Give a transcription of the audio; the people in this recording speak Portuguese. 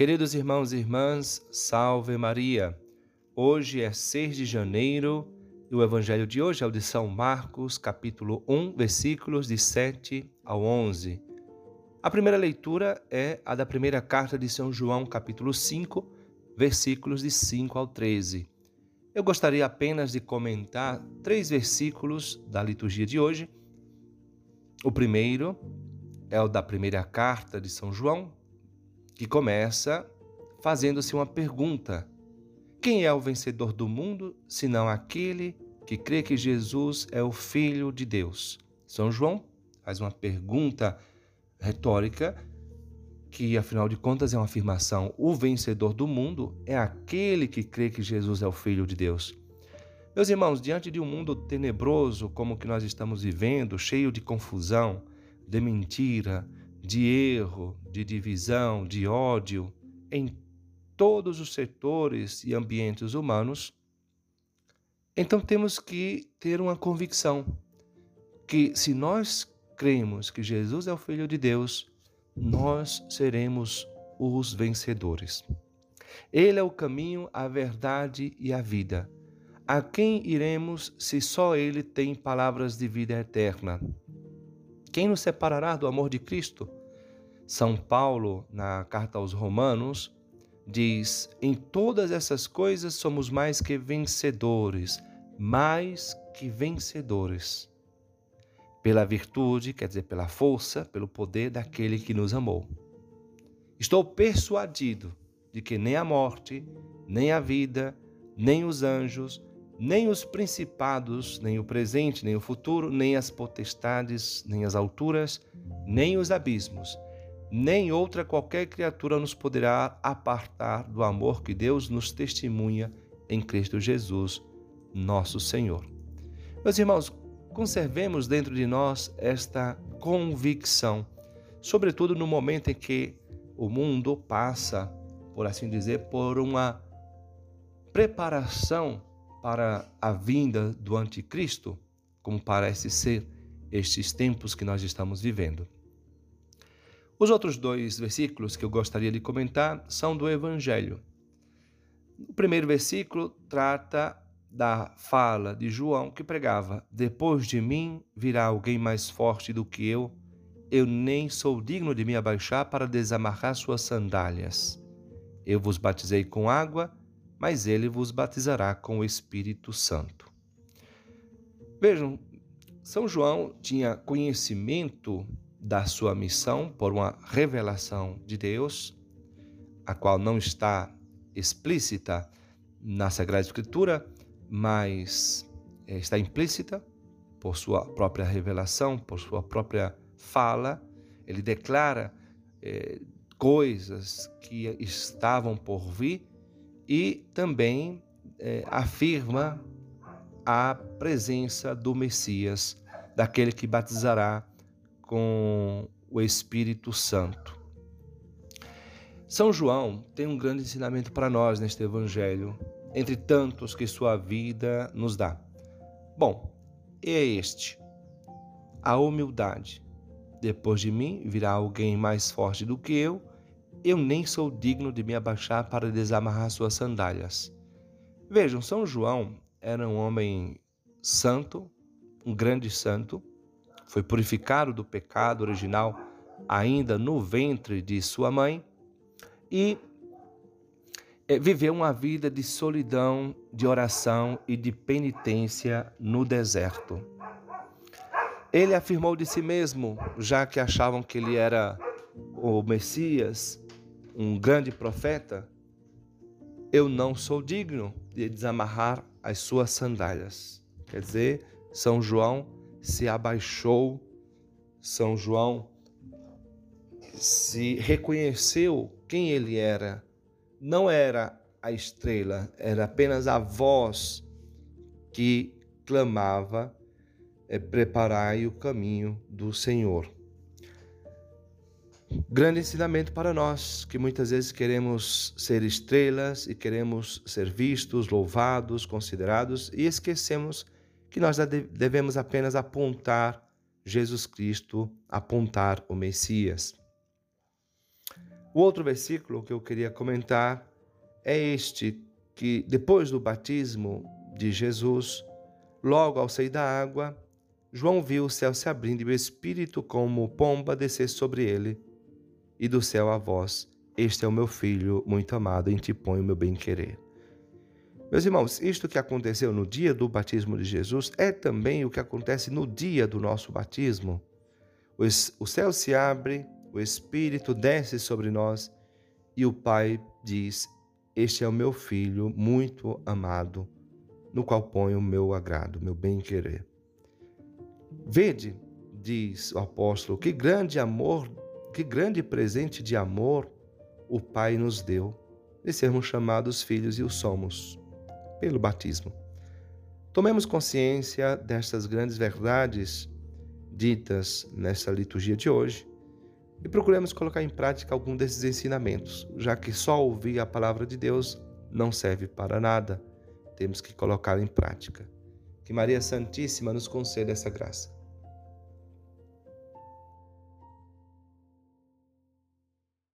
Queridos irmãos e irmãs, salve Maria! Hoje é 6 de janeiro e o evangelho de hoje é o de São Marcos, capítulo 1, versículos de 7 ao 11. A primeira leitura é a da primeira carta de São João, capítulo 5, versículos de 5 ao 13. Eu gostaria apenas de comentar três versículos da liturgia de hoje. O primeiro é o da primeira carta de São João, que começa fazendo-se uma pergunta: Quem é o vencedor do mundo, senão aquele que crê que Jesus é o Filho de Deus? São João faz uma pergunta retórica que, afinal de contas, é uma afirmação: o vencedor do mundo é aquele que crê que Jesus é o Filho de Deus. Meus irmãos, diante de um mundo tenebroso como o que nós estamos vivendo, cheio de confusão, de mentira, de erro, de divisão, de ódio em todos os setores e ambientes humanos, então temos que ter uma convicção que se nós cremos que Jesus é o Filho de Deus, nós seremos os vencedores. Ele é o caminho, a verdade e a vida. A quem iremos se só Ele tem palavras de vida eterna? Quem nos separará do amor de Cristo? São Paulo, na carta aos Romanos, diz: Em todas essas coisas somos mais que vencedores, mais que vencedores. Pela virtude, quer dizer, pela força, pelo poder daquele que nos amou. Estou persuadido de que nem a morte, nem a vida, nem os anjos, nem os principados, nem o presente, nem o futuro, nem as potestades, nem as alturas, nem os abismos, nem outra qualquer criatura nos poderá apartar do amor que Deus nos testemunha em Cristo Jesus, nosso Senhor. Meus irmãos, conservemos dentro de nós esta convicção, sobretudo no momento em que o mundo passa, por assim dizer, por uma preparação para a vinda do Anticristo, como parece ser estes tempos que nós estamos vivendo. Os outros dois versículos que eu gostaria de comentar são do Evangelho. O primeiro versículo trata da fala de João que pregava: Depois de mim virá alguém mais forte do que eu, eu nem sou digno de me abaixar para desamarrar suas sandálias. Eu vos batizei com água mas ele vos batizará com o Espírito Santo. Vejam, São João tinha conhecimento da sua missão por uma revelação de Deus, a qual não está explícita na Sagrada Escritura, mas eh, está implícita por sua própria revelação, por sua própria fala. Ele declara eh, coisas que estavam por vir e também é, afirma a presença do Messias, daquele que batizará com o Espírito Santo. São João tem um grande ensinamento para nós neste Evangelho, entre tantos que sua vida nos dá. Bom, é este: a humildade. Depois de mim virá alguém mais forte do que eu, eu nem sou digno de me abaixar para desamarrar suas sandálias. Vejam, São João era um homem santo, um grande santo, foi purificado do pecado original ainda no ventre de sua mãe e eh, viveu uma vida de solidão, de oração e de penitência no deserto. Ele afirmou de si mesmo, já que achavam que ele era o Messias, um grande profeta, eu não sou digno de desamarrar as suas sandálias. Quer dizer, São João se abaixou, São João se reconheceu quem ele era. Não era a estrela, era apenas a voz que clamava: é, Preparai o caminho do Senhor. Grande ensinamento para nós que muitas vezes queremos ser estrelas e queremos ser vistos, louvados, considerados e esquecemos que nós devemos apenas apontar Jesus Cristo, apontar o Messias. O outro versículo que eu queria comentar é este, que depois do batismo de Jesus, logo ao sair da água, João viu o céu se abrindo e o Espírito como pomba descer sobre ele, e do céu a voz: Este é o meu filho muito amado, em ti ponho o meu bem-querer. Meus irmãos, isto que aconteceu no dia do batismo de Jesus é também o que acontece no dia do nosso batismo. O céu se abre, o Espírito desce sobre nós e o Pai diz: Este é o meu filho muito amado, no qual ponho o meu agrado, meu bem-querer. Vede, diz o apóstolo, que grande amor, que grande presente de amor o Pai nos deu, de sermos chamados filhos e o somos pelo batismo. Tomemos consciência destas grandes verdades ditas nesta liturgia de hoje e procuremos colocar em prática algum desses ensinamentos, já que só ouvir a palavra de Deus não serve para nada, temos que colocar em prática. Que Maria Santíssima nos conceda essa graça.